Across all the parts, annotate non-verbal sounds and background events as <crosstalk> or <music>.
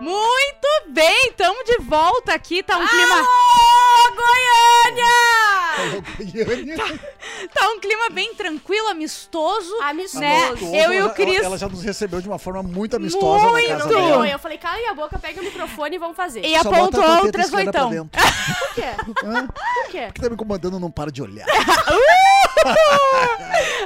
Muito bem, tamo de volta aqui, tá um clima, Alô, Goiânia! tá um clima bem tranquilo, amistoso, Amistoso. né? Amistoso, Eu e o Cris, Ela, ela já nos recebeu de uma forma muito amistosa na Muito! casa Não dela. Eu falei, cala a boca, pega o microfone e vamos fazer. e Só apontou o teta esquerda pra 38. dentro. <laughs> Por quê? Hã? Por quê? que tá me incomodando, não para de olhar. <laughs>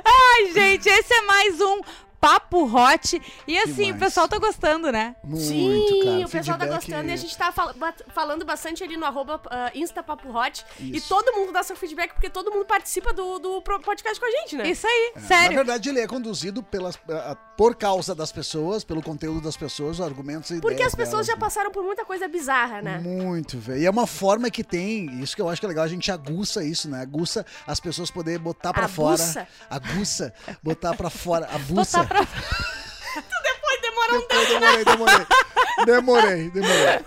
Ai, gente, esse é mais um Papo Hot. E assim, Demais. o pessoal tá gostando, né? Muito, Sim, cara. o pessoal tá gostando e a gente tá fal- falando bastante ali no arroba ah, Insta Papo Hot. E Isso. todo mundo dá seu feedback, porque todo mundo participa do, do podcast com a gente, né? Isso aí, Na sério. verdade, ele é conduzido pelas, ah, por causa das pessoas, pelo conteúdo das pessoas, os argumentos e Porque ideias as pessoas delas, já né? passaram por muita coisa bizarra, né? Muito, velho. E é uma forma que tem, isso que eu acho que é legal, a gente aguça isso, né? Aguça as pessoas poder botar pra Aguça? fora. Aguça. Botar pra fora. <laughs> Abuça. Pra... <laughs> Depois demora um Eu demorei, demorei. Demorei, demorei.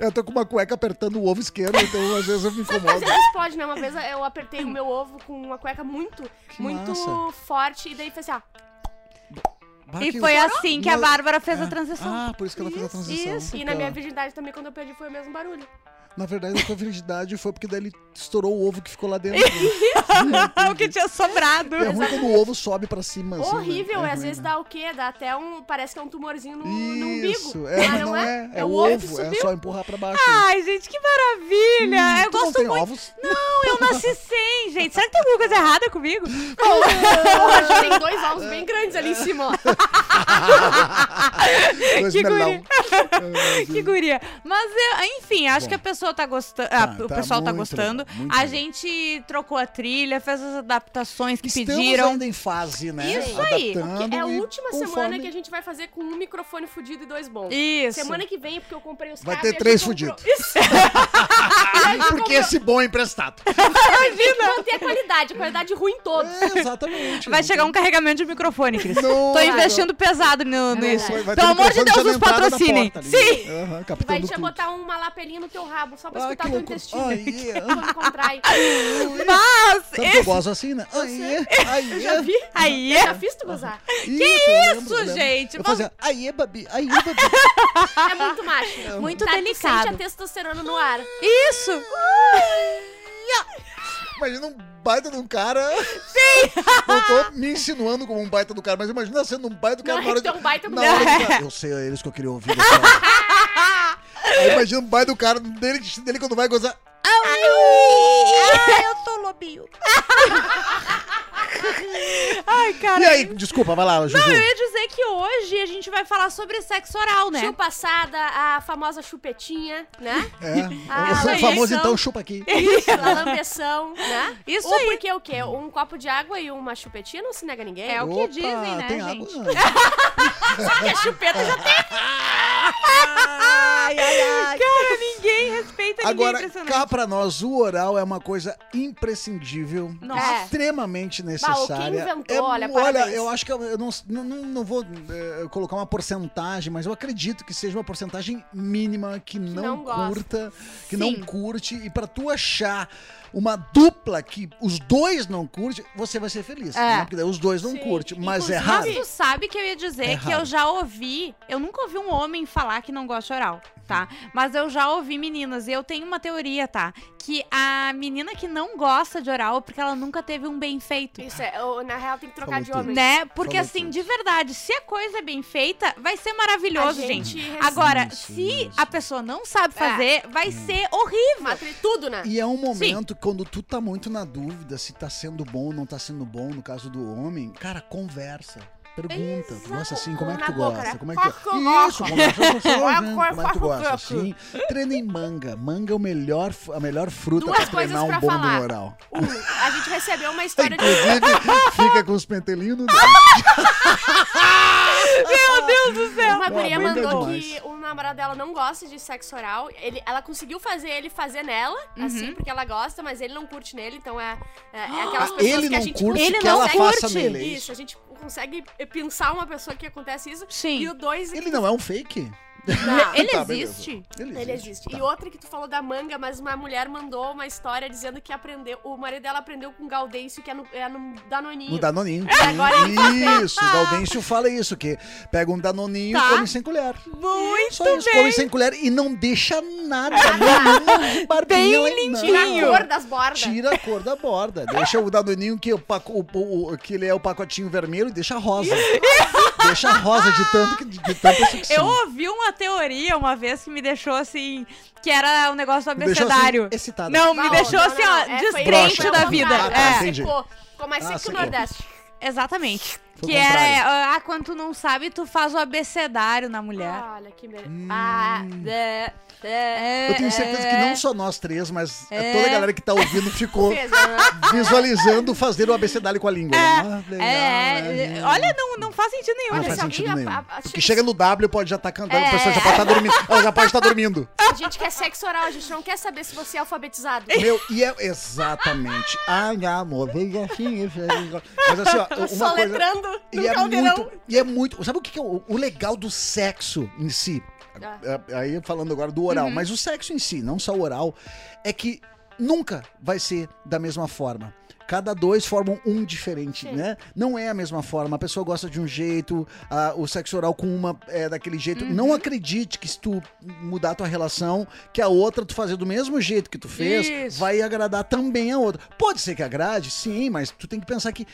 Eu tô com uma cueca apertando o ovo esquerdo, então às vezes eu me Às incomodo. vezes pode, né? Uma vez eu apertei o meu ovo com uma cueca muito, Que muito massa. forte e daí fez assim, ó. Bah, E foi assim que a Mas- Bárbara fez a transição. Ah, por isso que ela fez a transição. isso. E na minha virgindade também, quando eu perdi, foi o mesmo barulho. Na verdade, a tua virgindade foi porque daí ele estourou o ovo que ficou lá dentro. <laughs> o que tinha sobrado. É ruim quando o ovo sobe pra cima. assim, né? Horrível, É às ruim, vezes né? dá o quê? Dá até um. Parece que é um tumorzinho no, no umbigo. Isso, é, mas não é. É, o ovo que ovo, é só empurrar pra baixo. Ai, gente, que maravilha. eu tu não gosto tem muito. ovos? Não, eu nasci sem, gente. Será que tem alguma coisa errada comigo? <laughs> Hoje tem dois ovos bem grandes ali em cima, ó. <laughs> <laughs> Que melão. Que guria. Mas, é, enfim, acho Bom. que a pessoa tá gostando. Tá, o tá pessoal tá muito gostando. legal, a legal. gente trocou a trilha, fez as adaptações que Estamos pediram. ainda em fase, né? Isso aí. É a última conforme- semana que a gente vai fazer com um microfone fudido e dois bons. Isso. Semana que vem, porque eu comprei os Vai ter três fudidos. Isso. <laughs> Porque comprou- esse bom é emprestado. Tem que manter a qualidade, a qualidade ruim em todos. É, exatamente. Vai Não chegar tem- um carregamento de microfone, Cris. Não, Tô investindo pesado no, É nisso. Vai- vai ter Pelo amor de Deus, nos patrocinem. porta. Sim. E vai te botar uma lapelinha no teu rabo, só pra Ah, escutar teu intestino. Ai, yeah. <laughs> Quando contrai. Mas, Sabe que eu esse... gosto assim, né? Aí, aí. Já vi? Aí Eu é- já fiz tu gozar. Que isso, gente? Eu Mas- fazia, aí, babi, aí, babi. É muito macho. Muito tá, delicado. sente a testosterona no ar. Isso. Imagina um baita de um cara. Sim! <laughs> Não tô me insinuando como um baita do cara, mas imagina sendo um baita do cara Não, na hora é que tu é um baita do na cara. hora de- <laughs> Eu sei, é eles que eu queria ouvir. hora. <laughs> Aí imagina um baita do cara dele, dele quando vai gozar. Ah, eu sou lobinho. Ai, cara. E aí, desculpa, vai lá, Juju. Não, eu ia dizer que hoje a gente vai falar sobre sexo oral, né? Chupaçada, a famosa chupetinha, né? É, Ah, o famoso então chupa aqui. Isso, a lambeção, né? Isso Ou aí. porque o quê? Um copo de água e uma chupetinha não se nega a ninguém. É o que dizem, né, tem gente? Água? <laughs> Porque a chupeta já tem. <laughs> Ai, ai, ai. Cara, ninguém respeita Agora, ninguém. Impressionante. cá pra nós, o oral é uma coisa imprescindível, Nossa. extremamente Bah, necessária. o que inventou, É, olha, olha, eu acho que eu, eu não, não, não- não vou é, colocar uma porcentagem, mas eu acredito que seja uma porcentagem mínima que, não, não gosta. curta, que Sim. não curte. E pra tu achar uma dupla que os dois não curtem, você vai ser feliz. É. né? Porque daí os dois não Sim. curtem. Mas é Inclusive- raro. Mas tu sabe que eu ia dizer É que eu já ouvi. Eu nunca ouvi um homem falar que não gosta de oral, tá? Mas eu já ouvi meninas. E eu tenho uma teoria, tá? Que a menina que não gosta de oral é porque ela nunca teve um bem feito. Isso é, eu, na real tem que trocar Falou de tudo. homem. Né? Porque Falou assim, tudo. de verdade, se a coisa é bem feita, vai ser maravilhoso, A gente gente. Agora, se a pessoa não sabe É. fazer, vai ser horrível. Matre tudo, né? E é um momento quando tu tá muito na dúvida se tá sendo bom ou não tá sendo bom, no caso do homem, cara, conversa. Pergunta, tu gosta assim, como é que tu gosta? né? Como é que tu... Isso, como é que tu gosta assim. Treina em manga. Manga é o melhor, a melhor fruta Duas pra treinar um bom falar. oral. Um, a gente recebeu uma <laughs> história de. Inclusive, fica com os pentelinhos no <laughs> dedo. Meu Deus do céu. Uma guria mandou que o namorado dela não gosta de sexo oral. Ele, ela conseguiu fazer ele fazer nela, Uhum. assim, porque ela gosta, mas ele não curte nele, então é, é, é aquelas pessoas Ele que a não gente curte Ele que não ela curte. faça nele. é Isso, a gente consegue pensar uma pessoa que acontece isso. Sim. E o dois. Ele não é um fake? Não. Ele Tá, existe? Ele Ele existe. Tá. E outra que tu falou da manga, mas uma mulher mandou uma história dizendo que aprendeu. O marido dela aprendeu com Gaudêncio, que é no, é no Danoninho. No Danoninho. agora ele Isso, o Gaudêncio fala isso, que pega um Danoninho Tá. e come sem colher. Muito Só isso, bem. come sem colher e não deixa nada, nenhuma barbinha lá- limpinho. não. Tira a cor das bordas. Tira a cor da borda. Deixa o Danoninho que, o, o- o- que ele é o pacotinho vermelho e deixa rosa. Deixa rosa de tanto que de, de tanta Eu sucção. ouvi uma teoria uma vez que me deixou assim, que era o negócio do Me deixou, assim, abecedário. excitada. Não, me Não, deixou não, assim, não, ó, é, descrente da vida. Ah, tá, é, entendi. Secou. Ficou mais Ah, seco que o. Nordeste. exatamente. Foi que era, contrário. ah, quando tu não sabe, tu faz o abecedário na mulher. Olha que merda. Hum. Ah, é, é, Eu tenho certeza que não só nós três, mas É. toda a galera que tá ouvindo ficou <laughs> né? visualizando fazer o abecedário com a língua. Ah, legal, É, né? é, olha, não, não faz sentido nenhum. Não Olha, faz se sentido nenhum. a- a- Porque chega no W, pode já estar cantando, a É. pessoa já pode estar dormindo. <laughs> Ela já pode estar dormindo. A gente quer sexo oral, a gente não quer saber se você é alfabetizado. Meu, e é exatamente. Ai, amor, vem assim. vem. Mas assim, ó, <laughs> uma coisa. No E é caldeirão. muito. E é muito. Sabe o que que é o, o legal do sexo em si? Ah. É, Aí falando agora do oral, mas o sexo em si, não só o oral, é que nunca vai ser da mesma forma. Cada dois formam um diferente, Sim. né? Não é a mesma forma. A pessoa gosta de um jeito, a- o sexo oral com uma é daquele jeito. Não acredite que se tu mudar a tua relação, que a outra tu fazer do mesmo jeito que tu fez, Isso. vai agradar também a outra. Pode ser que agrade, sim, mas tu tem que pensar que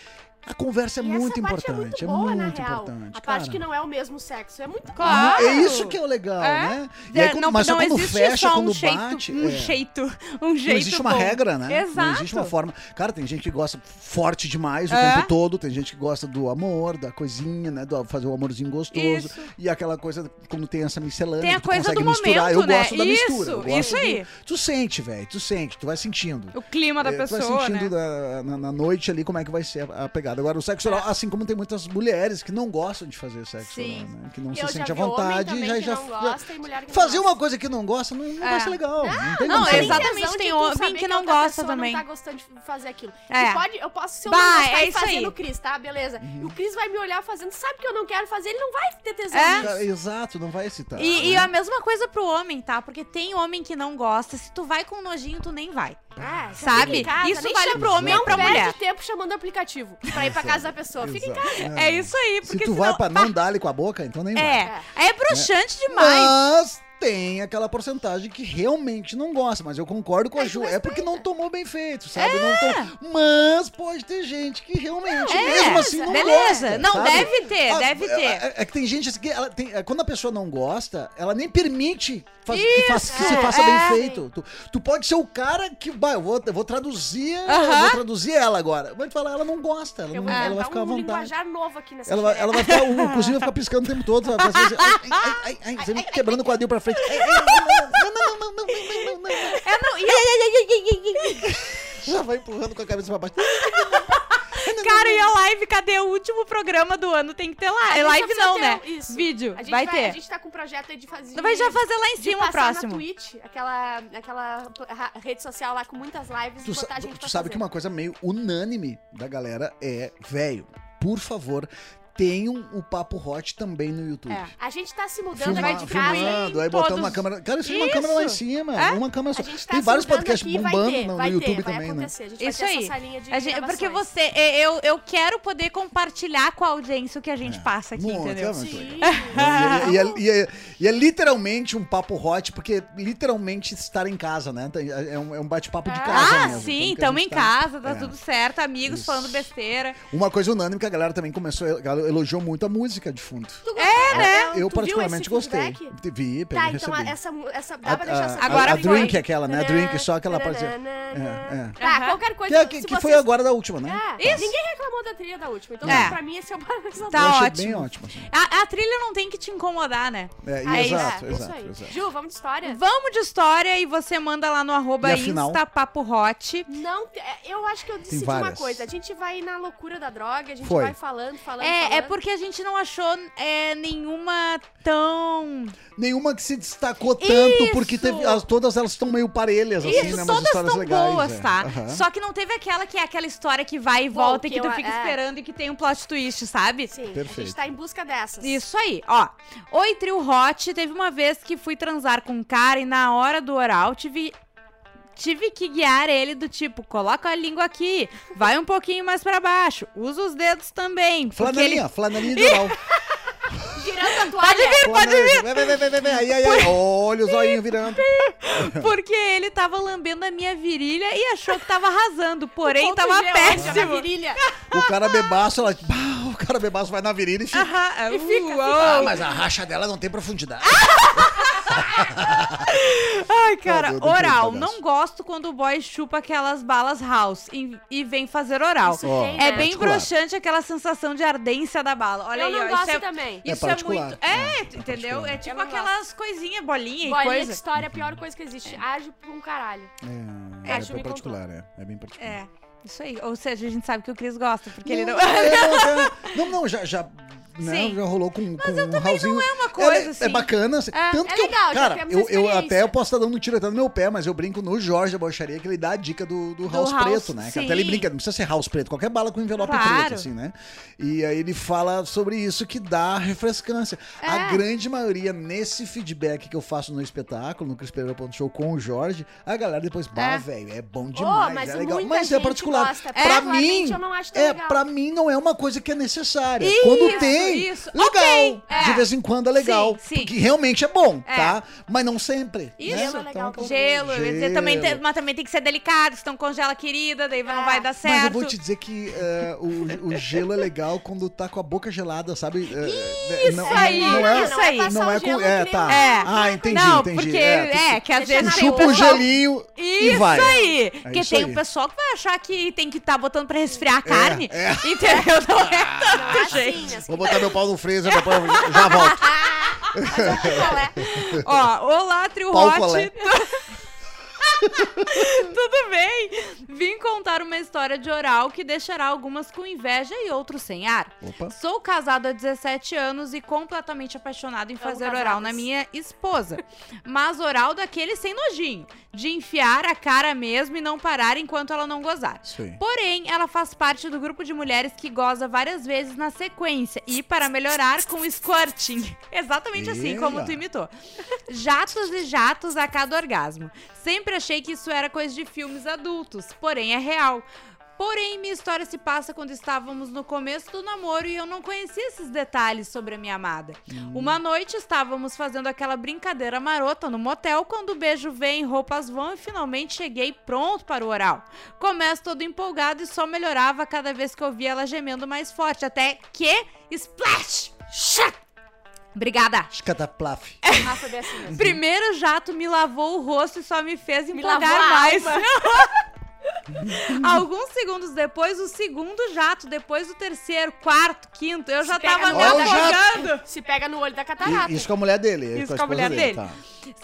a conversa é E muito parte importante. é muito boa, na muito importante. A parte cara. que não é o mesmo sexo. É muito Claro. É isso que é o legal, É. né? E aí, É, quando- não, mas não quando existe fecha, só quando um jeito, bate. um é. jeito, um jeito Não existe uma bom. regra, né? Exato. Não existe uma forma. Cara, tem gente que gosta forte demais o É. tempo todo, tem gente que gosta do amor, da coisinha, né? Do fazer o amorzinho gostoso. Isso. E aquela coisa, quando tem essa miscelânea, Tem a que tu coisa consegue do misturar. momento, eu né? gosto da mistura. eu Isso, gosto isso do- aí. Tu sente, velho, tu sente, tu vai sentindo. O clima da É, tu vai pessoa, sentindo né? na, noite ali como é que vai ser a, a pegada. Agora, o sexo oral, assim como tem muitas mulheres que não gostam de fazer sexo Sim. oral, né? Que não Eu se sente à vontade já, que já não gosta e não Fazer uma coisa que não gosta não, não É. vai ser legal. Não, tem não, condição. exatamente, tem homem que não outra gosta também. não tá gostando de fazer aquilo. É. Pode, eu posso, se eu Bah, não gostar é e aí. no Cris, tá? Beleza. Uhum. E o Cris vai me olhar fazendo, sabe que eu não quero fazer, ele não vai ter tesão É. Exato, não vai excitar. E, e né? a mesma coisa pro homem, tá? Porque tem homem que não gosta. Se tu vai com nojinho, tu nem vai. É, Sabe? fica em casa, Isso vale pro homem e não pra perde mulher. tempo chamando o aplicativo pra ir pra casa da pessoa. Fica em casa. Não. É isso aí, Se porque tu senão... vai pra <laughs> não dar-lhe com a boca, então nem vai. É, é bruxante demais. Mas tem aquela porcentagem que realmente não gosta. Mas eu concordo com a É, Ju. É porque não tomou bem feito, sabe? É. Não Mas pode ter gente que realmente, mesmo assim, não beleza. gosta. não, sabe? deve ter, Ah, deve é- ter. É, é que tem gente assim que ela tem, é, quando a pessoa não gosta, ela nem permite faz- que, faça, que se faça é. bem feito. Tu, tu pode ser o cara que, vai, eu vou, eu vou traduzir, eu Aham. vou traduzir ela agora. Vai falar, ela não gosta, ela, não, ela vai ficar à um vontade. linguajar novo aqui nessa Ela ela vai ficar, o cozinho vai ficar piscando o tempo todo, vai fazer assim, ai, ai, ai, ai, ai, sempre quebrando o quadril pra frente noite. É, não, e eu... Já vai empurrando com a cabeça pra baixo. Cara, e a live? Cadê o último programa do ano? Tem que ter live. Live não, né? Isso. Vídeo. Vai, vai, ter. A gente tá com um projeto de fazer. Vai já fazer lá em cima o próximo. Na Twitch, aquela, aquela rede social lá com muitas lives. Tu, sa tu sabe fazer. que uma coisa meio unânime da galera é, velho, por favor, tenham o Papo Hot também no YouTube. É. A gente tá se mudando Filma- de casa. filmando, aí botando todos- uma câmera. Cara, isso é uma câmera lá em cima. É? Uma câmera só. A gente tá Tem se vários podcasts aqui, vai bombando ter, no, vai no YouTube ter, vai também, né? acontecer. A gente Isso vai ter aí. essa salinha de A gente- porque você, é, eu, eu quero poder compartilhar com a audiência o que a gente passa aqui, Muito, entendeu? é Sim. E, é- e é, e é- e é literalmente um papo hot, porque literalmente estar em casa, né? É um, é um bate-papo de Ah, casa Ah, mesmo. sim, Então, que a em tá- casa, tá é. tudo certo, amigos Isso. falando besteira. Uma coisa unânime que a galera também começou, ela elogiou muito a música de fundo. Tu gostou? né? Tu Eu viu particularmente esse gostei. feedback? Vi, peguei, Tá, então recebi. essa, mu- essa. Dá A, pra deixar a- essa a- Agora a foi. drink aquela, né? A drink, só aquela parte. É, é. Tá, qualquer coisa. Que, é- que, que foi agora da última, né? É, ninguém reclamou da trilha da última. Então, É. pra mim, esse é o paralisador. Tá ótimo. bem ótimo. Assim. A, a trilha não tem que te incomodar, né? É, é isso. exato, É, isso exato, aí. exato. Ju, vamos de história? Vamos de história e você manda lá no arroba E? Insta Papo Hot. Não, é, eu acho que eu decidi uma coisa. A gente vai na loucura da droga, a gente vai falando, falando, É, é porque a gente não achou é, nenhuma tão. nenhuma que se destacou tanto, Isso! porque teve, as- todas elas estão meio parelhas, assim, Isso, né? Umas todas histórias estão legais. boas, é. tá? Aham. Só que não teve aquela que é aquela história que vai e volta e que que tu eu- fica é. esperando e que tem um plot twist, sabe? Sim, a Perfeito. gente tá em busca dessas. Isso aí, ó. Oi, trio hot. Teve uma vez que fui transar com um cara e na hora do oral tive. Tive que guiar ele do tipo, coloca a língua aqui, vai um pouquinho mais pra baixo, usa os dedos também. Porque Flanelinha, ele, flanelinha <laughs> de oral. Girando a toalha. Pode vir, Vem, vem, vem, vem, vem. Aí, aí, aí. Olha o zoinho virando. <laughs> porque ele tava lambendo a minha virilha e achou que tava arrasando, porém tava? Na péssimo. virilha. O cara bebaço, ela. O cara bebaço vai na virilha e fica. Aham, E fica, uou. Ah, mas a racha dela não tem profundidade. <laughs> <laughs> Ai, cara, oral. Não gosto quando o boy chupa aquelas balas house e, e vem fazer oral. Isso É né? bem particular. broxante aquela sensação de ardência da bala. Olha Eu aí, não ó, gosto isso é, também. É Isso é, particular. muito. É, entendeu? particular. É tipo não aquelas coisinhas, bolinha e Bolinha de coisa. história é a pior coisa que existe. Age por um caralho. É, É, é, bem particular, é. É bem particular. É, isso aí. Ou seja, a gente sabe que o Cris gosta, porque ele não. é, não, <laughs> é, não, não, já, já, né, Sim. já rolou com, com um Raulzinho. é uma coisa, é, assim. é bacana. assim. É, Tanto é que eu, legal, já cara, temos eu, eu experiência. até eu posso estar dando um tiroteio no meu pé, mas eu brinco no Jorge da Bocharia que ele dá a dica do, do, house, house, preto, né? Que sim. até ele brinca, não precisa ser house preto, qualquer bala com envelope Claro. preto, assim, né? E aí ele fala sobre isso que dá refrescância. A É. grande maioria, nesse feedback que eu faço no espetáculo, no Crispeira.show com o Jorge, a galera depois, bah, É. velho, é bom Oh, demais, mas é legal. Mas é particular. gosta. Pra mim, eu não é, pra mim não é uma coisa que é necessária. Isso, Quando tem, isso. legal. Ok, é. De vez em quando é legal. Sim, sim. Porque realmente é bom, É. tá? Mas não sempre. Isso. né? Gelo é legal também. Gelo, dizer, também tem- Gelo. mas também tem que ser delicado, senão congela querida, daí não É. vai dar Mas certo. eu vou te dizer que eh, o, o gelo é legal quando tá com a boca gelada, sabe? Eh, Isso aí, não é, isso aí. Não é o gelo com. É, tá. É. Ah, entendi, não, entendi. porque é, é, que às Deixa vezes chupa o um gelinho e Isso vai. aí! Porque isso tem um pessoal que vai achar que tem que estar botando pra resfriar a carne. é. Entendeu? Não é Não é tanto, gente. assim. Vou botar meu pau no freezer, depois eu já volto. <laughs> Qual é? Ó, olá, Trio Hot. <laughs> <laughs> Tudo bem? Vim contar uma história de oral que deixará algumas com inveja e outros sem ar. Opa. Sou casado há 17 anos e completamente apaixonado em fazer oral na minha esposa. Mas oral daquele sem nojinho, de enfiar a cara mesmo e não parar enquanto ela não gozar. Aí. Porém, ela faz parte do grupo de mulheres que goza várias vezes na sequência e para melhorar com squirting. <laughs> Exatamente assim como tu imitou. Jatos e jatos a cada orgasmo. Sempre achei que isso era coisa de filmes adultos, porém é real. Porém, minha história se passa quando estávamos no começo do namoro e eu não conhecia esses detalhes sobre a minha amada. Uma noite estávamos fazendo aquela brincadeira marota no motel quando o beijo vem, roupas vão e finalmente cheguei pronto para o oral. Começo todo empolgado e só melhorava cada vez que eu via ela gemendo mais forte, até que splash! Shut! Obrigada. Escataplaf. Ah, foi bem assim mesmo. Primeiro jato me lavou o rosto e só me fez Me empolgar a mais. <laughs> Alguns segundos depois, o segundo jato, depois o terceiro, quarto, quinto, eu já Se pega tava no me olho, afogando. Se pega no olho da catarata. E- Isso com a mulher dele. Isso com a, com a mulher dele. Tá.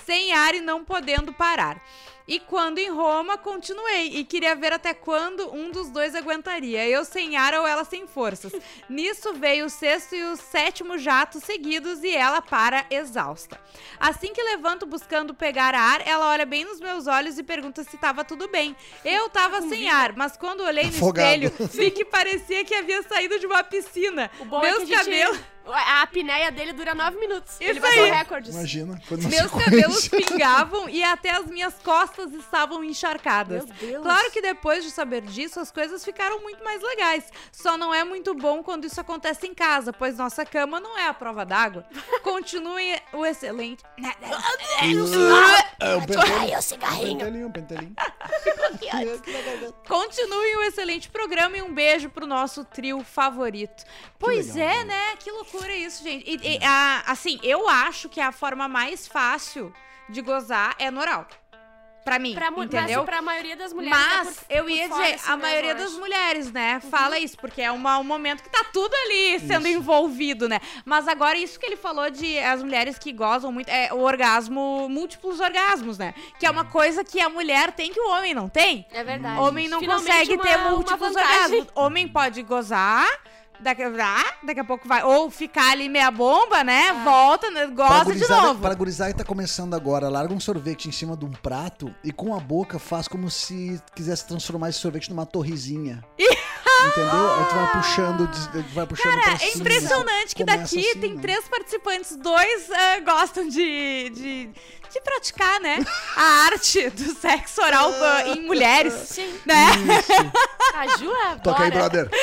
sem ar e não podendo parar. E quando em Roma, continuei e queria ver até quando um dos dois aguentaria, eu sem ar ou ela sem forças. <laughs> Nisso veio o sexto e o sétimo jato seguidos e ela para exausta. Assim que levanto buscando pegar ar, ela olha bem nos meus olhos e pergunta se tava tudo bem. Eu tava sem ar, mas quando olhei no Afogado. espelho, vi que parecia que havia saído de uma piscina. O bom meus é que a gente... A apneia dele dura nove minutos. Ele Isso bateu aí. recordes. Imagina. Foi Meus sequência. cabelos <laughs> pingavam e até as minhas costas estavam encharcadas. Meu Deus. Claro que depois de saber disso, as coisas ficaram muito mais legais. Só não é muito bom quando isso acontece em casa, pois nossa cama não é a prova d'água. Continue o excelente. É, pentelinho. Ai, o Um cigarrinho. pentelinho, um pentelinho. Continue o excelente programa e um beijo pro nosso trio favorito. Pois legal, é, né? Que loucura isso, gente. E, e, a- assim, eu acho que a forma mais fácil de gozar é no oral. Pra mim, Pra, entendeu? Mas pra maioria das mulheres. Mas é por- eu por ia fora, dizer, assim a mesmo, maioria das mulheres, né, fala isso, porque é uma- um momento que tá tudo ali sendo envolvido, né? Mas agora, isso que ele falou de as mulheres que gozam muito, é o orgasmo, múltiplos orgasmos, né? Que é uma coisa que a mulher tem que o homem não tem. É verdade. Homem não Finalmente consegue uma- ter uma múltiplos orgasmos. Homem pode gozar Daqui, ah, daqui a pouco vai. Ou ficar ali meia bomba, né? Volta, né, gosta de novo. Pra gurizada que tá começando agora, larga um sorvete em cima de um prato e com a boca faz como se quisesse transformar esse sorvete numa torrezinha. <laughs> Entendeu? Aí tu vai puxando, vai puxando pra Cara, é cima. impressionante que daqui assim, tem né? três participantes, dois ah, gostam de, de, de praticar, né? A arte do sexo oral em mulheres, <laughs> Sim. né? A Ju é. Toca aí, brother. <laughs>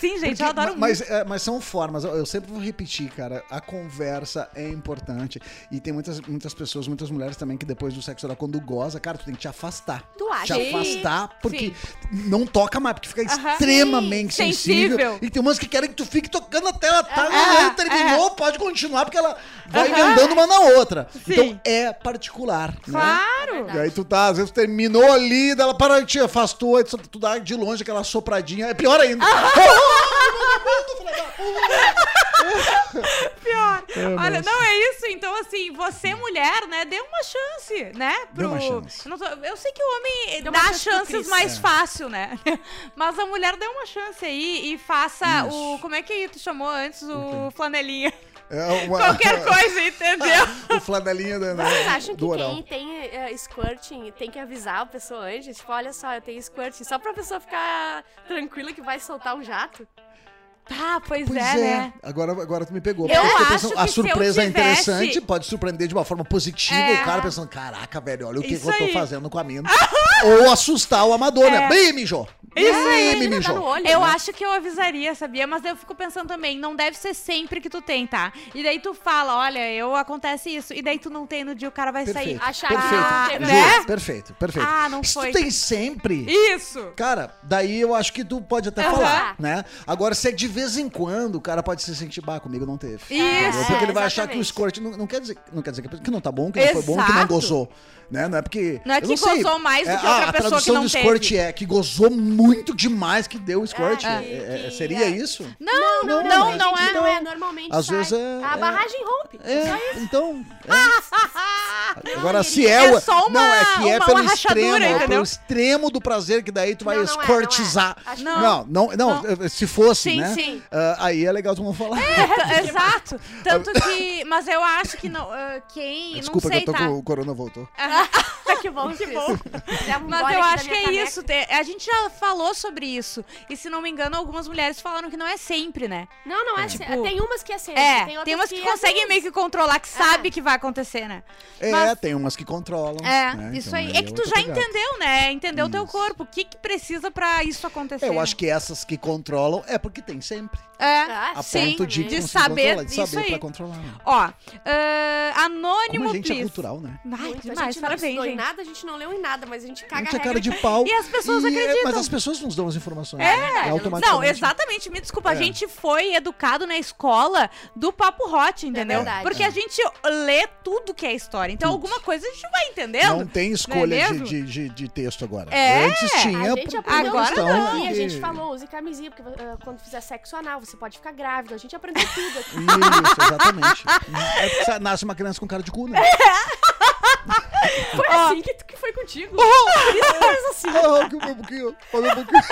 Sim, gente, Porque- eu adoro mas, é, mas são formas, eu, sempre vou repetir, cara. A conversa é importante. E tem muitas, muitas pessoas, muitas mulheres também, que depois do sexo oral, quando goza, cara, tu tem que te afastar. Tu acha? Te afastar, porque Sim. não toca mais, porque fica Aham. extremamente Sim, sensível. sensível. E tem umas que querem que tu fique tocando até ela tá, Aham, ela terminou, pode continuar, porque ela vai Aham. emendando uma na outra. Sim. Então é particular. Né? Claro! E aí tu tá, às vezes terminou ali, daí ela para, te afastou, aí tu tu dá de longe aquela sopradinha, é pior ainda. <laughs> Pior. É, Olha, mas- não é isso. Então, assim, você, mulher, né, dê uma chance, né? Dê uma chance. Eu, não tô- eu sei que o homem Dê uma dá chance pro chances mais É. fácil, né? <laughs> Mas a mulher dê uma chance aí e faça Isso. o. Como é que tu chamou antes? O flanelinha. É uma- <laughs> Qualquer <laughs> coisa, entendeu? o flanelinha da, Vocês acham que oral. quem tem eh, squirting tem que avisar a pessoa antes? Tipo, olha só, eu tenho squirting. Só pra pessoa ficar tranquila que vai soltar um jato? Tá, pois, Pois é, é, né? Agora, agora tu me pegou. Eu acho pensando, a que se eu surpresa é tivesse- interessante, pode surpreender de uma forma positiva. É. O cara pensando, caraca, velho, olha o que, Isso que eu tô fazendo com a mina. <laughs> Ou assustar o amador, né? É. Bem, mijou. Isso Bem, aí. me mijou. olho, Eu né? acho que eu avisaria, sabia? Mas eu fico pensando também, não deve ser sempre que tu tem, tá? E daí tu fala, olha, eu acontece isso. E daí tu não tem no dia, o cara vai Perfeito. sair. Achar que perfeito. Ju, né? perfeito, perfeito. Ah, não Se foi. tu tem sempre, Isso! cara, daí eu acho que tu pode até Aham. falar, né? Agora, se é de vez em quando, o cara pode se sentir, bah, comigo não teve. Isso. Entendeu? Porque ele vai achar que o exatamente. squirt não, não quer dizer, não quer dizer que que não tá bom, que não foi bom, que não gozou, né? Não é porque Não é que sei. gozou mais do É, que ah, outra a pessoa que tradução não do squirt teve. é que gozou muito demais que deu o squirt. É, É, que- é, que- seria é. isso? Não, não, não, não, né? não, é. não é normalmente. Às vezes é- A é- barragem rompe. É, então. <laughs> é. Não, Agora, se é, é o. só uma- não, é que é uma- pelo extremo, é pelo extremo do prazer que daí tu vai Não, não é, não é. escortizar. Que Não, não, não, se fosse, Sim, né? Sim. Ah, aí é legal tu não falar. T- <laughs> Exato. <laughs> Tanto que. Mas eu acho que não. ah, quem. Desculpa não sei, que eu tô tá? com o corona voltou. <laughs> <laughs> que bom, que bom. Mas eu acho que é isso. te- A gente já falou sobre isso. E se não me engano, algumas mulheres falaram que não é sempre, né? Não, não é. Tipo, se- tem umas que é sempre. É, tem, outras tem umas que, às conseguem vezes- meio que controlar, que sabe que vai acontecer, né? É, Mas- tem umas que controlam. É, né? isso Então, aí. É que tu já pegada. entendeu, né? Entendeu o teu Isso. corpo. O que, que precisa pra isso acontecer. É, eu né? acho que essas que controlam é porque tem sempre. É, Ah, A sim. ponto de, de saber controlar, de saber isso aí. pra controlar. né? Ó, ah, anônimo, Como a gente é cultural, né? Ai, demais, parabéns, gente. Nada, a gente não leu em nada, mas a gente A caga gente é a cara de pau. E as pessoas e- acreditam. Mas as pessoas nos dão as informações. É, né? não, automaticamente. Não, exatamente. Me desculpa, a É. gente foi educado na escola do papo hot, entendeu? verdade. Porque É. a gente lê tudo que é história. Então, Tudo. alguma coisa a gente vai entendendo. Não tem escolha Não é de, de, de, de texto agora. É, Antes tinha. A gente Agora não. aqui, a gente falou, use camisinha, porque ah, quando fizer sexo anal, você pode ficar grávida. A gente aprendeu tudo aqui. Isso, exatamente. É nasce uma criança com cara de cu, né? <laughs> Foi Ó. assim que, que foi contigo. Por isso que fez assim. <laughs> Ah, que o meu buquinho, olha o meu buquinho.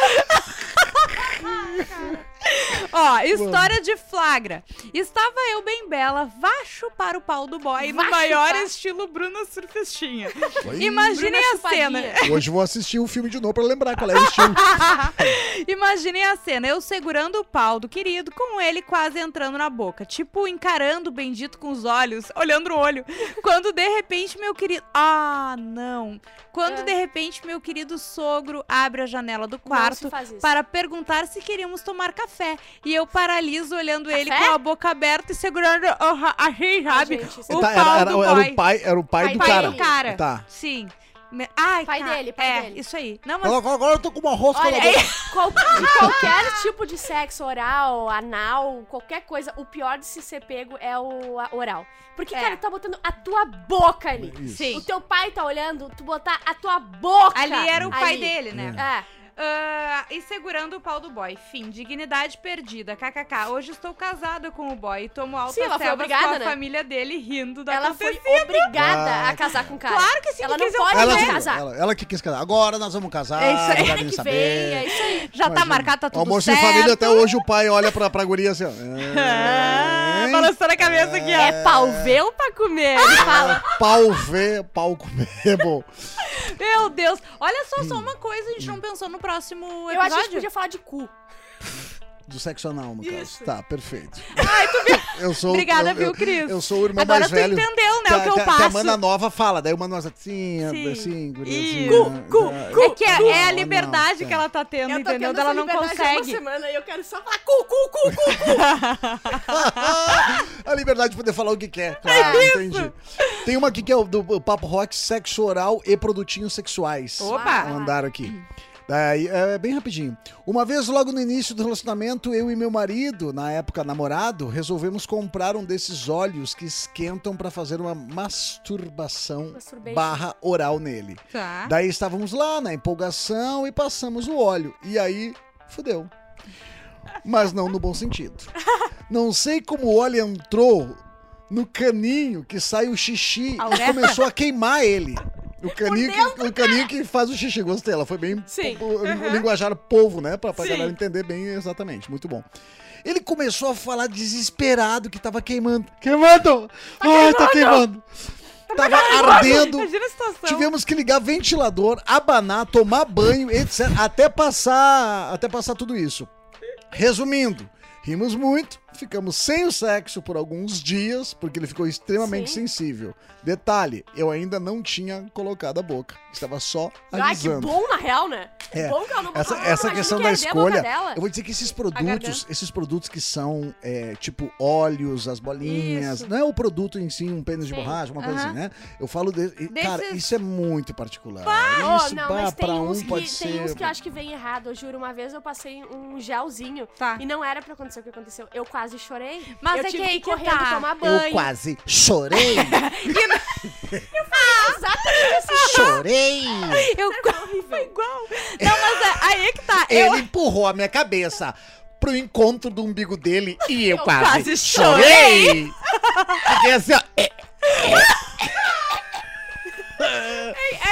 Ó, história de flagra. Estava eu bem bela, vá chupar o pau do boy no maior chupar? estilo Bruna Surfistinha. Oi. Imaginem Bruna a cena. Hoje vou assistir o filme de novo pra lembrar qual é o estilo. <laughs> Imaginem a cena, eu segurando o pau do querido, com ele quase entrando na boca, tipo encarando o bendito com os olhos, olhando no olho. Quando de repente meu querido, ah, não. Quando É. de repente meu querido sogro abre a janela do quarto para perguntar se queríamos tomar café. E eu paraliso olhando ele Café? com a boca aberta e segurando a, a rei, Ah, sabe? O Tá, pau era, era- do era o pai, era o pai, Pai do pai cara. do cara. Tá. Sim. Ai, Pai cara, dele, pai é, dele. isso aí. Não, mas Agora, agora eu tô com uma rosca Olha, na boca. <laughs> qual- de qualquer tipo de sexo oral, anal, qualquer coisa, o pior de se ser pego é o a- oral. Porque, É. cara, tu tá botando a tua boca ali. Isso. sim. O teu pai tá olhando, tu botar a tua boca. Ali era o pai ali. dele, né? É. Ah, e segurando o pau do boy. Fim. Dignidade perdida. KKK. Hoje estou casada com o boy e tomo altas Sim, ela foi selvas obrigada, com a né? família dele rindo da Ela foi obrigada Ah, a casar com o cara. Claro que sim, Ela que não quis pode Ela, casar. ela, ela que quis casar. Agora nós vamos casar. É isso aí. que saber. vem, é isso aí. Já tá marcado, tá tudo Almoço certo. em família, até hoje o pai olha pra, pra guria assim, ó. Hein? <laughs> balançando a cabeça aqui, ó. É pau ver ou pra comer? Ele <laughs> fala. Pau ver, pau comer, é bom. Meu Deus. Olha só, só uma coisa, a gente não pensou no próximo Eu episódio. acho que a gente podia falar de cu. Do sexo anal, no caso. Isso. Tá, perfeito. <laughs> Eu sou, Obrigada, eu, viu, eu- Cris? Eu sou o irmão Agora mais tu velho. entendeu, né, que, o que eu passo. a mana nova fala, daí uma nova assim, Sim. assim, guriazinha. Cu, cu, tá. cu. É que é, é a liberdade não, que ela tá tendo, Eu tô entendeu? tendo Ela essa não liberdade há uma consegue. semana e eu quero só falar cu, cu, cu, cu. <laughs> a liberdade de poder falar o que quer, claro, entendi. Tem uma aqui que é o do Papo Rock, sexo oral e produtinhos sexuais. Opa! Mandaram aqui. Daí, é bem rapidinho. Uma vez, logo no início do relacionamento, eu e meu marido, na época namorado, resolvemos comprar um desses óleos que esquentam pra fazer uma masturbação barra oral nele. Tá. Daí estávamos lá na empolgação e passamos o óleo. E aí, fudeu. Mas não no bom sentido. Não sei como o óleo entrou no caninho que sai o xixi A e começou a queimar ele. O caninho, que, o caninho que faz o xixi. Gostei, ela foi bem Sim. po- po- linguajar povo, né? Pra, pra Sim. galera entender bem exatamente. Muito bom. Ele começou a falar desesperado que tava queimando. Queimando! Ai, tá queimando! Tava ardendo. Imagina a situação. Tivemos que ligar ventilador, abanar, tomar banho, etc. Até passar, até passar tudo isso. Resumindo, rimos muito, ficamos sem o sexo por alguns dias, porque ele ficou extremamente Sim. sensível. Detalhe, eu ainda não tinha colocado a boca. Estava só Ai, que alisando. bom, na real, né? É. Bom que ela não Essa, botou- essa questão que da boca escolha, eu vou dizer que esses produtos, esses produtos que são é, tipo óleos, as bolinhas, Isso. não é o produto em si, um pênis de Sim. borracha, uma coisa Aham. assim, né? Eu falo de, cara, isso é muito particular. Oh, isso não, bah, mas tem uns, um que, pode tem ser. uns que eu acho que vem errado. Eu juro, uma vez eu passei um gelzinho Tá. e não era pra acontecer o que aconteceu. Eu quase chorei. Mas eu é tive que aí que correndo tá. tomar Eu banho. quase chorei, <laughs> <laughs> Exatamente assim. chorei. Eu foi igual. Não, mas é- aí é que tá. Ele Eu, empurrou a minha cabeça pro encontro do umbigo dele e eu, Eu quase, quase chorei. Fiquei assim, ó. é,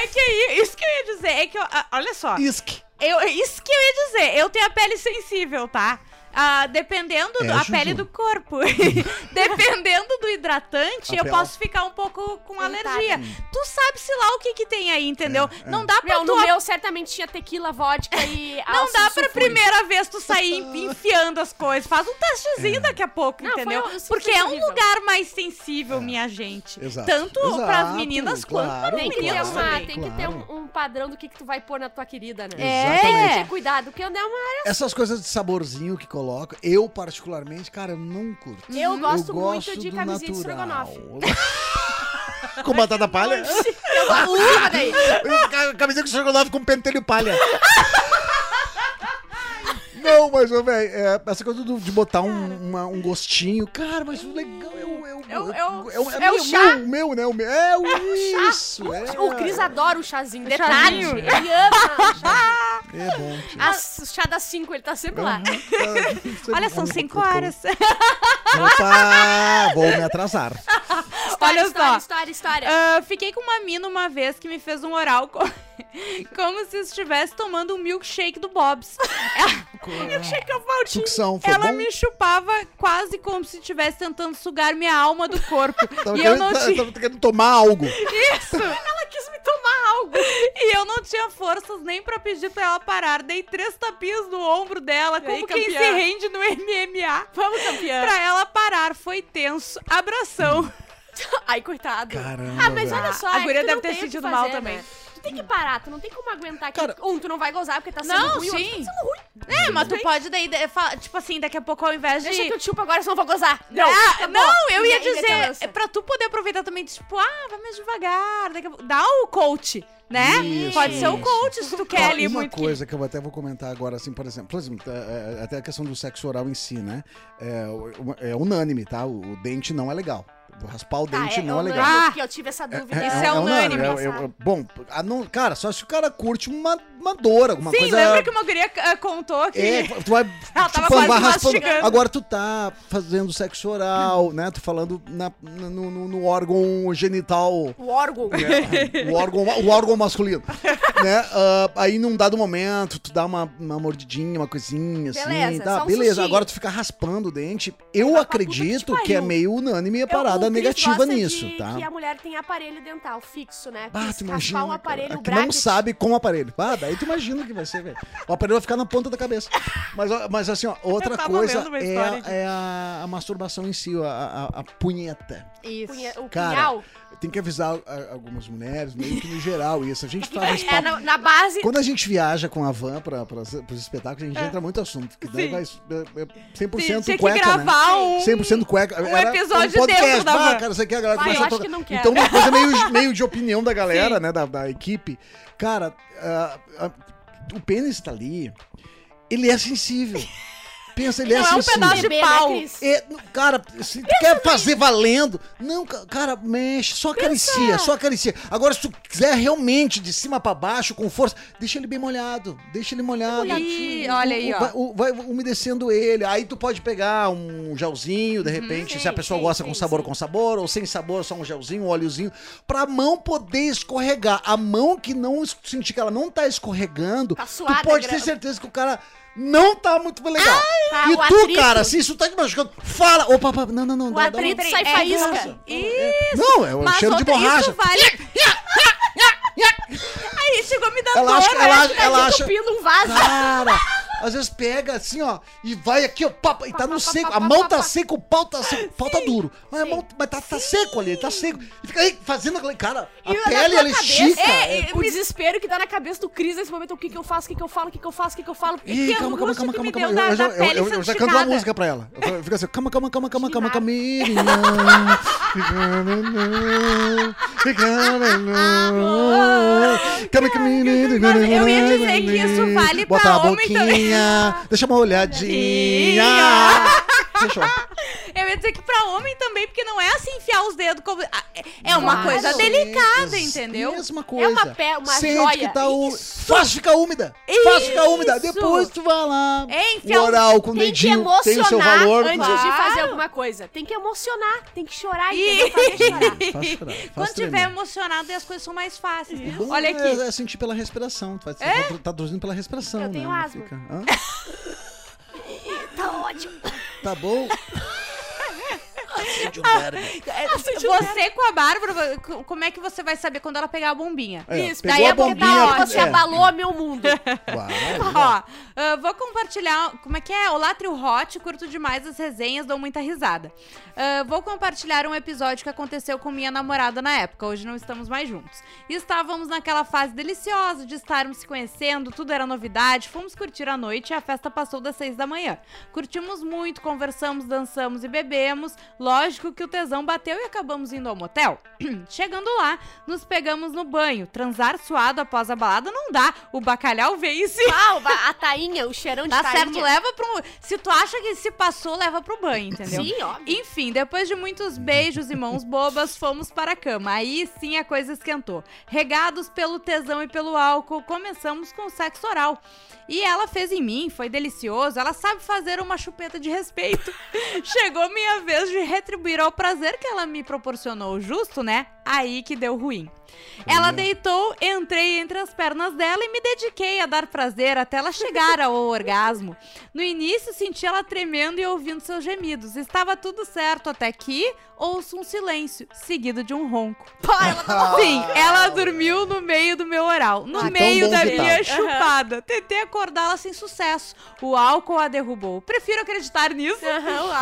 é que aí, isso que eu ia dizer, é que eu, ah, olha só, isque. eu, isso que eu ia dizer, eu tenho a pele sensível, tá? Ah, dependendo É, da pele do corpo, <laughs> <laughs> dependendo do hidratante, A eu pele- posso ficar um pouco com alergia. Tu sabe se lá o que que tem aí, entendeu? É, é. Não dá pra Meu, tu no meu certamente tinha tequila, vodka e <laughs> Não dá pra sulfúrico. primeira vez tu sair enfiando as coisas. Faz um testezinho daqui a pouco, Não, foi entendeu? horrível, Porque foi é um horrível. lugar mais sensível, minha gente. Exato. Tanto Exato, pras meninas quanto para meninas uma, também. tem que ter um, um padrão do que, que tu vai pôr na tua querida, né? É. Tem que Exatamente. ter cuidado, porque dei uma Essas coisas de saborzinho que coloca, eu particularmente, cara, eu não curto. Eu gosto muito gosto de do camisinha de natural. estrogonofe. <laughs> com batata palha? Eu gosto <laughs> daí. Ca- Camisinha de estrogonofe com pentelho palha. <laughs> Não, mas, velho, é, essa coisa do- de botar um, uma- um gostinho, cara, mas o legal é o. É o, É o- é o- é o- é o meu, chá. Meu, meu, né? O meu, é o isso. É, O Cris adora o chazinho. O Detalhe. Ele ama. <laughs> é bom. tio. As, o chá das 5, ele tá sempre lá. Uhum. <laughs> Olha, são cinco horas. Opa, vou me atrasar. Olha história, só. História, história. Ah, fiquei com uma mina uma vez que me fez um oral co- <laughs> como se estivesse tomando um milkshake do Bob's. <laughs> Milkshake Ovaltine. Sucção, foi Ela bom? me chupava quase como se estivesse tentando sugar minha alma do corpo. <laughs> Tava e eu não tava- tinha tava querendo tomar algo. isso. Ela quis me tomar algo. E eu não tinha forças nem pra pedir pra ela parar. Dei três tapinhas no ombro dela, E aí, como quem campeã? se rende no MMA. Vamos, campeã. Pra ela parar. Foi tenso. Abração. Ai, coitado. Caramba, Ah, mas velho. olha só. A é guria deve ter sentido fazer, mal né? também. Tu tem que parar, tu não tem como aguentar que Cara- um, tu não vai gozar porque tá sendo Não, ruim, outro sim. tá sendo ruim. É, mas tu pode daí, tipo assim, daqui a pouco ao invés de... Deixa que eu chupo agora, senão eu vou gozar. Não, Ah, acabou. não, eu ia dizer, é pra tu poder aproveitar também, tipo, ah, vai mais devagar, daqui a pouco- dá o coach, né? Isso, Pode ser o coach se tu quer ali uma muito. coisa que eu até vou comentar agora, assim, por exemplo, por exemplo, é, é, até a questão do sexo oral em si, né? É, é unânime, tá? O, o dente não é legal. Raspar o Tá, dente é, não é eu legal. lembro que eu tive essa dúvida. Isso é um unânime. é- é- é- bom, a não- cara, só se o cara curte uma, uma dor, alguma Sim, coisa. lembra que uma guria eh, contou que. É, tu vai. <laughs> Ela tipo, tava quase vai raspando. mastigando. Agora tu tá fazendo sexo oral, né? Tu falando na- no, no- no órgão genital. O órgão. o, órgão, o órgão masculino. <laughs> né? Ah, aí num dado momento, tu dá uma, uma mordidinha, uma coisinha assim. Beleza, tá? só um Beleza, sustinho. agora tu fica raspando o dente. Eu que acredito te que é meio unânime a parada o Cris negativa gosta nisso, de tá? Que a mulher tem aparelho dental fixo, né? Ah, tu imagina. um aparelho cara, o que não sabe com o aparelho. Ah, daí tu imagina que vai ser, velho. O aparelho vai ficar na ponta da cabeça. Mas, mas assim, ó, outra coisa é, aqui. é a, a masturbação em si, a, a- a punheta. Isso. Punha- O Cara, punhal. Tem que avisar a- algumas mulheres, meio que no geral, isso. A gente faz esse É, papo. na, na base. Quando a gente viaja com a van para os espetáculos, a gente entra muito assunto. Que daí Sim. vai é, é 100% Sim, tinha que cueca, né? gravar um. 100% cueca. um episódio dentro da ah, van. cara, isso aqui a galera Vai, começa eu a tocar. Então, uma coisa meio, meio de opinião da <laughs> galera, Sim. né? Da, da equipe. Cara, ah, ah, o pênis tá ali. Ele é sensível. Pensa, ele é Não é um sensível. pedaço de né, pau. É, cara, se tu quer fazer valendo, não, ca- cara, mexe, só acaricia, só acaricia. Agora, se tu quiser realmente de cima pra baixo, com força, deixa ele bem molhado, deixa ele molhado. Ih, olha aí, ó. Vai, o- vai umedecendo ele, aí tu pode pegar um gelzinho, de Uhum. repente, Sim, se a pessoa sim, gosta sim, com sabor, sim. com sabor, ou sem sabor, só um gelzinho, um óleozinho, pra mão poder escorregar. A mão que não sentir que ela não tá escorregando, Tá suada, tu pode ter gra- certeza que o cara não tá muito legal. Tá, e tu, atrito. cara, se isso tá te machucando, fala. Opa, opa, não, não, não. O dá- dá uma- atrito sai É, faísca. Isso. Não, é o Mas cheiro de borracha. Aí chegou a me dar Ela dor, acha, né? ela, Tá ela acha. um vaso. Cara, às vezes pega assim, ó, e vai aqui, ó, pá, e tá no seco. A mão tá seca, o pau tá seco, o pau tá duro. Mas a mão mas tá, tá seco ali, tá seco. E fica aí fazendo aquele. Cara, a E pele ela estica. é, é- o desespero que dá na cabeça do Cris nesse momento. O que que eu faço, o que que eu falo, o que que eu faço, o que que eu falo. Ih, calma, calma, calma, calma, calma. Eu, já, eu, eu já canto uma música pra ela. Eu fico assim, calma, calma, calma, calma, calma, calma. Calma, eu ia dizer que isso vale pra a homem boquinha, também. deixa uma olhadinha. Fechou. <laughs> Eu ia dizer que pra homem também, porque não é assim enfiar os dedos como. Ah, é- É uma Claro. coisa Isso, delicada, isso, entendeu? Mesma coisa. É uma pé, uma Sente joia. que tá o... Isso. Faz ficar úmida. Faz ficar úmida. Isso. Depois tu vai lá. É, enfiar o oral com o Tem que dedinho tem o seu emocionar valor. antes Claro. de fazer alguma coisa. Tem que emocionar, tem que chorar, entendeu? Fazer <laughs> chorar. Faz chorar, faz Quando tiver tremer. emocionado, aí as coisas são mais fáceis. Bom Olha é- aqui. É, sentir pela respiração. Tu vai tá, tá traduzindo pela respiração, Eu né? tenho asma. fica-? Tá. <laughs> Tá bom? Acende verme. <laughs> É, Você com a Bárbara, co- como é que você vai saber quando ela pegar a bombinha? É, Isso, daí a é porque bombinha, tá, ó, você é. abalou meu mundo. <laughs> Uau, Ó, ah, vou compartilhar. Como é que é? Olá, Trio Hot, curto demais as resenhas, dou muita risada. Ah, vou compartilhar um episódio que aconteceu com minha namorada na época. Hoje não estamos mais juntos. E estávamos naquela fase deliciosa de estarmos se conhecendo, tudo era novidade. Fomos curtir a noite e a festa passou das seis da manhã. Curtimos muito, conversamos, dançamos e bebemos. Lógico que o tesão bateu e acabamos indo ao motel. <clears throat> Chegando lá, nos pegamos no banho. Transar suado após a balada não dá. O bacalhau e Ah, o ba- a tainha, o cheirão de Tá tainha. certo, leva pro. Se tu acha que se passou, leva pro banho, entendeu? Sim, óbvio. Enfim, depois de muitos beijos e mãos bobas, fomos para a cama. Aí sim a coisa esquentou. Regados pelo tesão e pelo álcool, começamos com o sexo oral. E ela fez em mim, foi delicioso. Ela sabe fazer uma chupeta de respeito. <laughs> Chegou minha vez de retribuir ao prazer que ela me proporcionou, justo, né? Aí que deu ruim. Ela Olha. deitou, entrei entre as pernas dela e me dediquei a dar prazer até ela chegar ao <laughs> orgasmo. No início, senti ela tremendo e ouvindo seus gemidos. Estava tudo certo até que ouço um silêncio, seguido de um ronco. Pô, ela tá Sim, ela dormiu no meio do meu oral, no Ah, meio da tá. minha Aham. chupada. Tentei acordá-la sem sucesso. O álcool a derrubou. Prefiro acreditar nisso.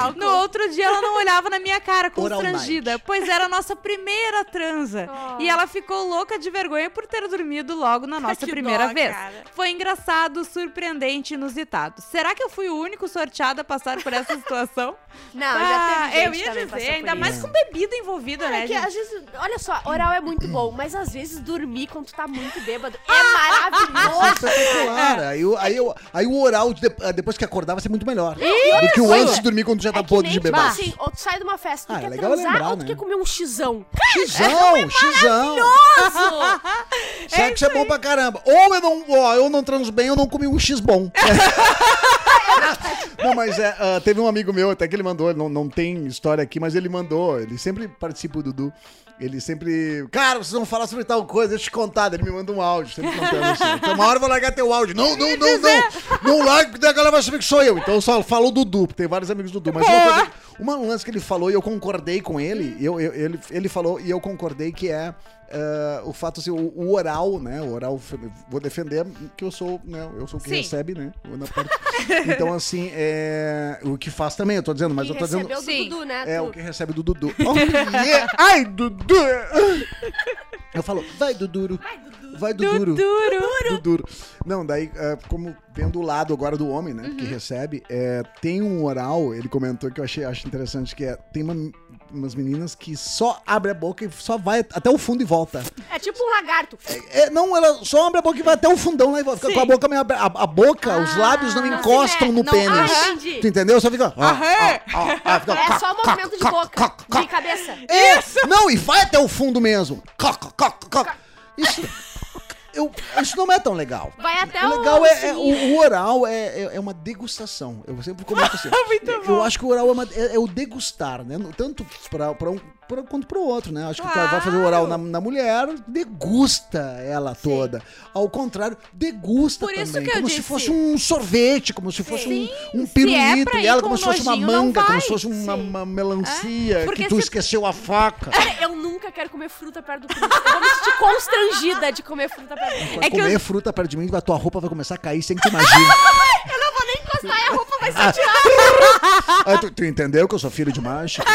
Álcool. No outro dia ela não olhava na minha cara, constrangida, pois era a nossa primeira transa. Oh. E ela ficou louca de vergonha por ter dormido logo na <laughs> nossa Que primeira dó, vez. cara. Foi engraçado, surpreendente e inusitado. Será que eu fui o único sorteado a passar por essa situação? <laughs> Não, já Ah, teve gente eu ia também dizer, ainda mais isso. com bebida envolvida, né, É que gente? às vezes, olha só, oral é muito bom, mas às vezes dormir quando tu tá muito bêbado é <laughs> Ah, maravilhoso. Espetacular. Aí, o- aí, o- aí o oral, de- depois que acordar, vai ser muito melhor. Do que o antes de dormir quando já tá É podre de tipo beber. assim, ou tu sai de uma festa, tu Ah, é quer legal transar lembrar, ou tu né? quer comer um xizão? Xizão, xizão. Sexo é <laughs> bom pra caramba. Ou eu não, ó, eu não transo bem, eu não comi um X bom. <laughs> <laughs> não, mas é, ah, teve um amigo meu até que ele mandou, não, não tem história aqui, mas ele mandou, ele sempre participa do Dudu. Ele sempre. Cara, vocês vão falar sobre tal coisa, deixa eu te contar. Ele me manda um áudio, sempre contando assim. Então, uma hora eu vou largar teu áudio. Não, não, não, não. Não larga, porque a galera vai saber que sou eu. Então eu só falo Dudu, porque tem vários amigos do Dudu. Mas uma, coisa, uma lance que ele falou e eu concordei com ele, eu, eu- ele, ele falou e eu concordei que é. Eh, o fato assim, o, o oral, né? O oral, vou defender que eu sou, né? Eu sou o que Sim. recebe, né? Eu na parte- Então, assim, é, o que faz também, eu tô dizendo, mas Quem eu tô dizendo. Sim. do Dudu, né? É Tu- o que recebe do Dudu. <laughs> Oh, yeah. Ai, Dudu! Eu falo, vai, Duduro. Vai, Duduro. Duro. Duduro. Não, daí, é, como vendo o lado agora do homem, né, Uhum. que recebe, é, tem um oral, ele comentou que eu achei acho interessante, que é, tem uma- umas meninas que só abre a boca e só vai até o fundo e volta. É tipo um lagarto. É, não, ela só abre a boca e vai até o fundão lá e volta. Sim. com a boca meio aberta. A, a boca, os lábios não não encostam no não- pênis. Ah. Tu entendeu? Só fica... Aham. fica É só coc, movimento de boca, de cabeça. Isso! Não, e vai até o fundo mesmo. Isso, eu, isso não é tão legal. Vai até o o legal é, é- sininho. o, o oral é, é, é uma degustação. Eu sempre comento <laughs> assim. Eu bom. acho que o oral é, uma- é- é o degustar, né? Tanto pra um pra- quanto pro outro, né? Acho que tu vai fazer o oral na, na mulher, degusta ela toda. Ao contrário, degusta Por também. que como se disse. fosse um sorvete, como se fosse um, um se é pirulito. pra e ela com como se fosse uma manga, como se fosse uma, Sim. uma melancia, É, porque que tu se- esqueceu a faca. <laughs> Cara, eu nunca quero comer fruta perto do Cris. Eu vou me sentir constrangida de comer fruta perto do Cris. Vai É que comer eu- fruta perto de mim, a tua roupa vai começar a cair sem que tu imagine. <laughs> Eu não vou nem encostar e a roupa vai ser tirada. Ah, tu, tu entendeu que eu sou filho de macho? <laughs>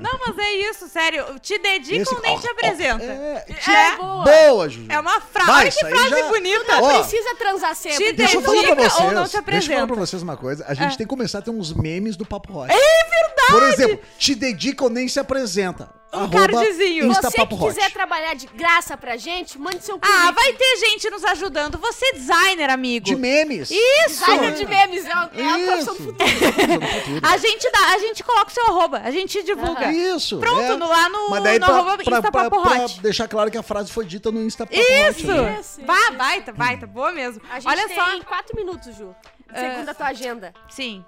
Não, mas é isso, sério. Te dedicam Esse- ou nem te apresenta. É, É, boa. boa, Juju. É uma frase. Vai, Olha que frase já- bonita. Ó, Precisa transar sempre. Te Deixa eu falar pra dedica vocês. ou não te deixa eu falar apresenta. pra vocês uma coisa. A gente É. tem que começar a ter uns memes do Papo Hot. É verdade! Por exemplo, te dedica ou nem se apresenta. Um cardzinho. Você que Hot. quiser trabalhar de graça pra gente, mande seu currículo. Ah, vai ter gente nos ajudando. Você é designer, amigo. De memes. Isso! Designer de memes, é a, é a profissão do <laughs> Isso. futuro. A gente dá, a gente coloca o seu arroba, a gente divulga. Isso. Pronto, é. no- lá no, Mas daí no pra, arroba pra, Insta pra- Papo pra Hot. deixar claro que a frase foi dita no Insta Papo Hot. Isso! né? Isso, Vá, isso. baita, baita, boa mesmo. A gente Olha tem só. quatro minutos, Ju. Segundo a tua agenda. Sim.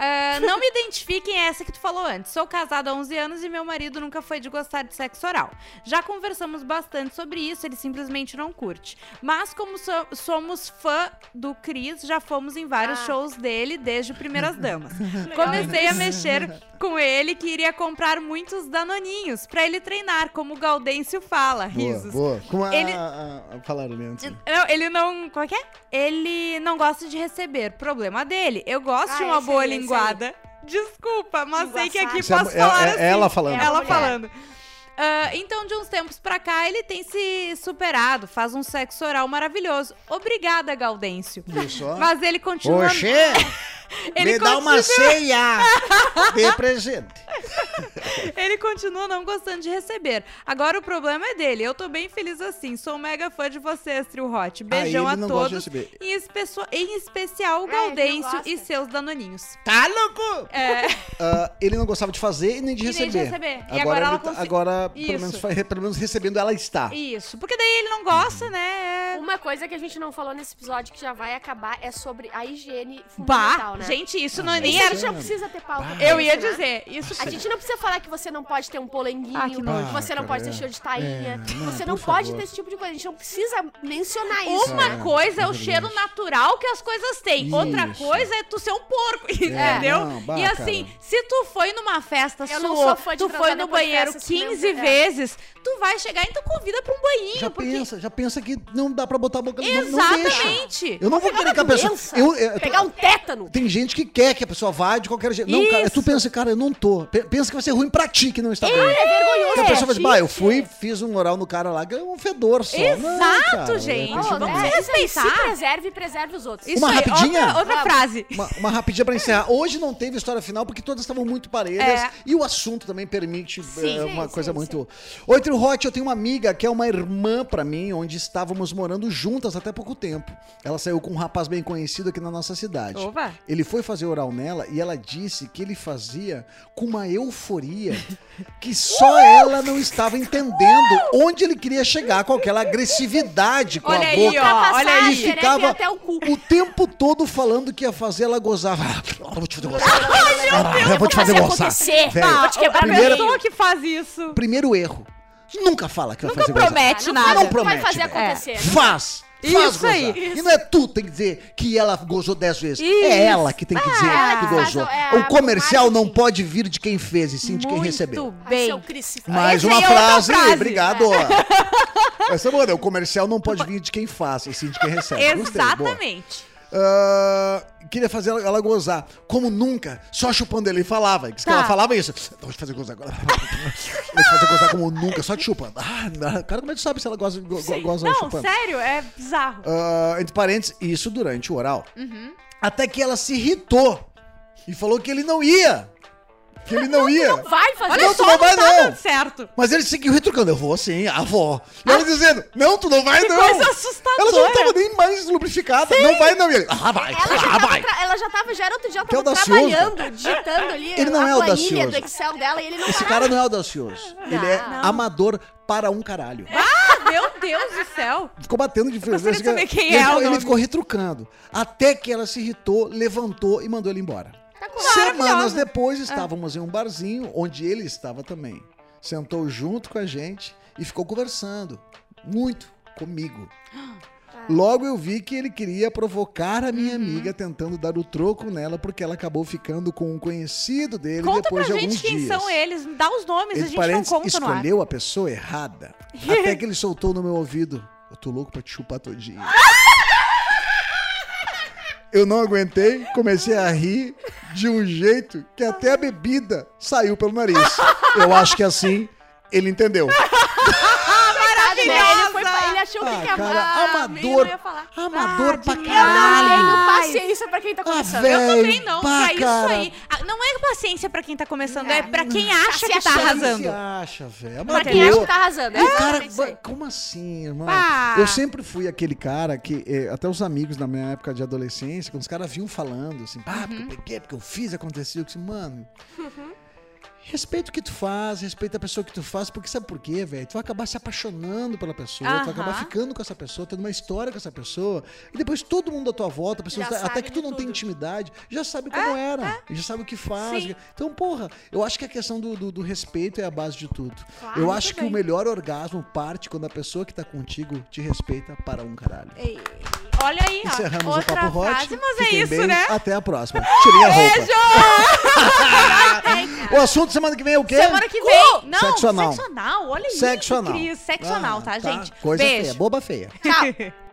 Ah, não me identifiquem essa que tu falou antes. Sou casada há 11 anos e meu marido nunca foi de gostar de sexo oral. Já conversamos bastante sobre isso, ele simplesmente não curte. Mas como so- somos fã do Cris, já fomos em vários Ah. shows dele desde o Primeiras Damas. <laughs> Comecei a <laughs> mexer com ele que iria comprar muitos danoninhos pra ele treinar, como o Gaudêncio fala. Boa, Risos. boa. Como a, Ele- a, a, falaram ali antes. Não, ele não. Qual que é? Ele não gosta de receber. Problema dele. Eu gosto Ah, de uma boa aí, Desculpa, mas sei que aqui Isso é- posso é- falar é assim. ela falando. É Ela falando. Ah, então, de uns tempos pra cá, ele tem se superado, faz um sexo oral maravilhoso. Obrigada, Gaudêncio. Só? Mas ele continua. Oxê, <laughs> ele me dá uma continua- ceia <laughs> de presente. Ele continua não gostando de receber. Agora o problema é dele. Eu tô bem feliz assim. Sou mega fã de vocês, Trio Hot. Beijão Ah, a gosta de todos. receber. Em, especio- em especial o É, Gaudêncio gosta. e seus danoninhos. Tá louco? É. <laughs> Ah, ele não gostava de fazer e nem de E nem de receber. receber. E agora ela consi- agora, pelo menos, pelo menos recebendo, ela está. Isso. Porque daí ele não gosta, né? É- Uma coisa que a gente não falou nesse episódio que já vai acabar é sobre a higiene Bah, fundamental, né? gente, isso Ah, não é nem Isso a era. gente não precisa ter pauta. Bah. Eu ia né? dizer, isso A gente não precisa falar que você não pode ter um polenguinho, Ah, que que você não Ah, pode ter é. cheiro de tainha, É, não, você não pode favor. ter esse tipo de coisa. A gente não precisa mencionar isso. Uma É, coisa é, é o cheiro natural que as coisas têm. Outra Isso. coisa é tu ser um porco, entendeu? não, bah, e assim, cara. se tu foi numa festa Eu sua, tu foi no banheiro festa, se 15 não- é. vezes, tu vai chegar e tu convida pra um banhinho. Já porque... pensa, já pensa que não dá pra botar a boca no não, não deixa. Exatamente. Eu não vou querer que a pessoa. doença. Eu, eu- Pegar um tétano. Tem gente que quer que a pessoa vá de qualquer jeito. Não, cara, tu pensa, cara, eu não tô. Pe- Pensa que vai ser ruim pra ti que não está bem. É vergonhoso. Porque a pessoa vai dizer, bah, eu gente. fui, fiz um oral no cara lá, ganhou um fedor só. Exato, Não, cara, gente. é Pô, Vamos é, respeitar. Se preserve e preserve os outros. Isso Uma aí, rapidinha? Outra, outra frase. Uma, uma rapidinha pra encerrar. Hoje não teve história final porque todas estavam muito parelhas É. e o assunto também permite Sim. é, uma Sim, coisa sim, muito. Oi, Trio Hot, eu tenho uma amiga que é uma irmã pra mim, onde estávamos morando juntas até pouco tempo. Ela saiu com um rapaz bem conhecido aqui na nossa cidade. Opa. Ele foi fazer oral nela e ela disse que ele fazia com uma euforia que só ela não estava entendendo onde ele queria chegar com aquela agressividade com Olha a aí, boca. ó. Olha a aí. E ficava até o cu. o tempo todo falando que ia fazer ela gozar. Ah, eu vou te fazer gozar. Ah, eu vou te fazer fazer gozar. acontecer. Velho, Vou te quebrar a primeira- meio. pessoa que faz isso. Primeiro erro. Nunca fala que vai Nunca fazer gozar. promete não, nada. Não Vai promete, fazer velho. acontecer. Faz. Faz Isso gozar. aí. E não é tu que tem que dizer que ela gozou dez vezes. Isso. É ela que tem que dizer ela que gozou. o- é o comercial não pode vir de quem fez, e sim de quem Muito recebeu. Ai, bem. seu crucifixo. Mais uma é outra frase. frase. Obrigado. <laughs> Essa é boa, né? O comercial não pode vir de quem faz, e sim de quem recebe. Exatamente. Ah, queria fazer ela, ela gozar. Como nunca, só chupando ele. E falava. Diz que Tá. ela falava isso. Vou te fazer gozar agora. <laughs> Vou te fazer gozar como nunca, só te chupando. Ah, não. cara, como é que tu sabe se ela goza, go, go- goza Não, chupando? sério, é bizarro. Ah, entre parênteses, isso durante o oral. Uhum. Até que ela se irritou e falou que ele não ia. Que ele não ia. Vai fazer Olha Não, tu só, não não vai, tá não. certo. Mas ele seguiu retrucando. Eu vou sim, a avó. E ela dizendo: Não, tu não vai, Que não. coisa assustadora. Ela não tava nem mais lubrificada. Não vai, não. E ele, ah, vai, Ela já, ah, vai. tra- ela já tava, já era outro dia, tava trabalhando, digitando ali Ele não é planilha audacioso. do Excel dela e ele não Esse parava. cara não é audacioso. Ele é Não. amador para um caralho. Ah, meu Deus do céu. Ficou batendo de frente. saber quem ele, é ele ficou retrucando. Até que ela se irritou, levantou e mandou ele embora. Tá Semanas depois, estávamos em um barzinho onde ele estava também. Sentou junto com a gente e ficou conversando. Muito comigo. Logo eu vi que ele queria provocar a minha amiga, tentando dar o troco nela, porque ela acabou ficando com um conhecido dele Conta depois pra de alguns gente quem dias. são eles. Dá os nomes, a gente não conta escolheu a pessoa errada. <laughs> Até que ele soltou no meu ouvido. Eu tô louco pra te chupar todinho. <laughs> Eu não aguentei, comecei a rir de um jeito que até a bebida saiu pelo nariz. Eu acho que assim ele entendeu. <laughs> Coitado, achou Ah, que a- cara, a- amador. eu ia falar. Amador Ah, pra demais. Eu não tenho caralho. paciência pra quem tá Ah, começando. velho. Eu também não, Pá, pra isso cara. aí. Ah, Não é paciência pra quem tá começando, é É. pra quem acha que tá arrasando. Se acha, velho. Pra quem acha que tá arrasando. É cara, como assim, irmão? Pá. Eu sempre fui aquele cara que, eh, até os amigos na minha época de adolescência, quando os caras vinham falando assim, ah, porque eu peguei, porque eu fiz, aconteceu, eu disse, mano. Respeita o que tu faz, respeita a pessoa que tu faz, porque sabe por quê, velho? Tu vai acabar se apaixonando pela pessoa, tu vai acabar ficando com essa pessoa, tendo uma história com essa pessoa, e depois todo mundo à tua volta, pessoas, até que tu não tem tudo. intimidade, já sabe como era, já sabe o que faz. Sim. Então, porra, eu acho que a questão do, do- do respeito é a base de tudo. Claro, eu acho que o melhor orgasmo parte quando a pessoa que tá contigo te respeita para um caralho. Ei, Olha aí, ó. Encerramos o Outra Papo Hot. frase, mas é Fiquem isso, bem. né? Até a próxima. Tirei a roupa. Tem, <laughs> O assunto semana que vem é o quê? Semana que vem. Não, Sexo anal. sexo anal. Olha Sexo isso, anal. Cris. Sexo anal, tá, Ah, gente? Coisa Beijo. feia, boba feia. Tchau. <laughs>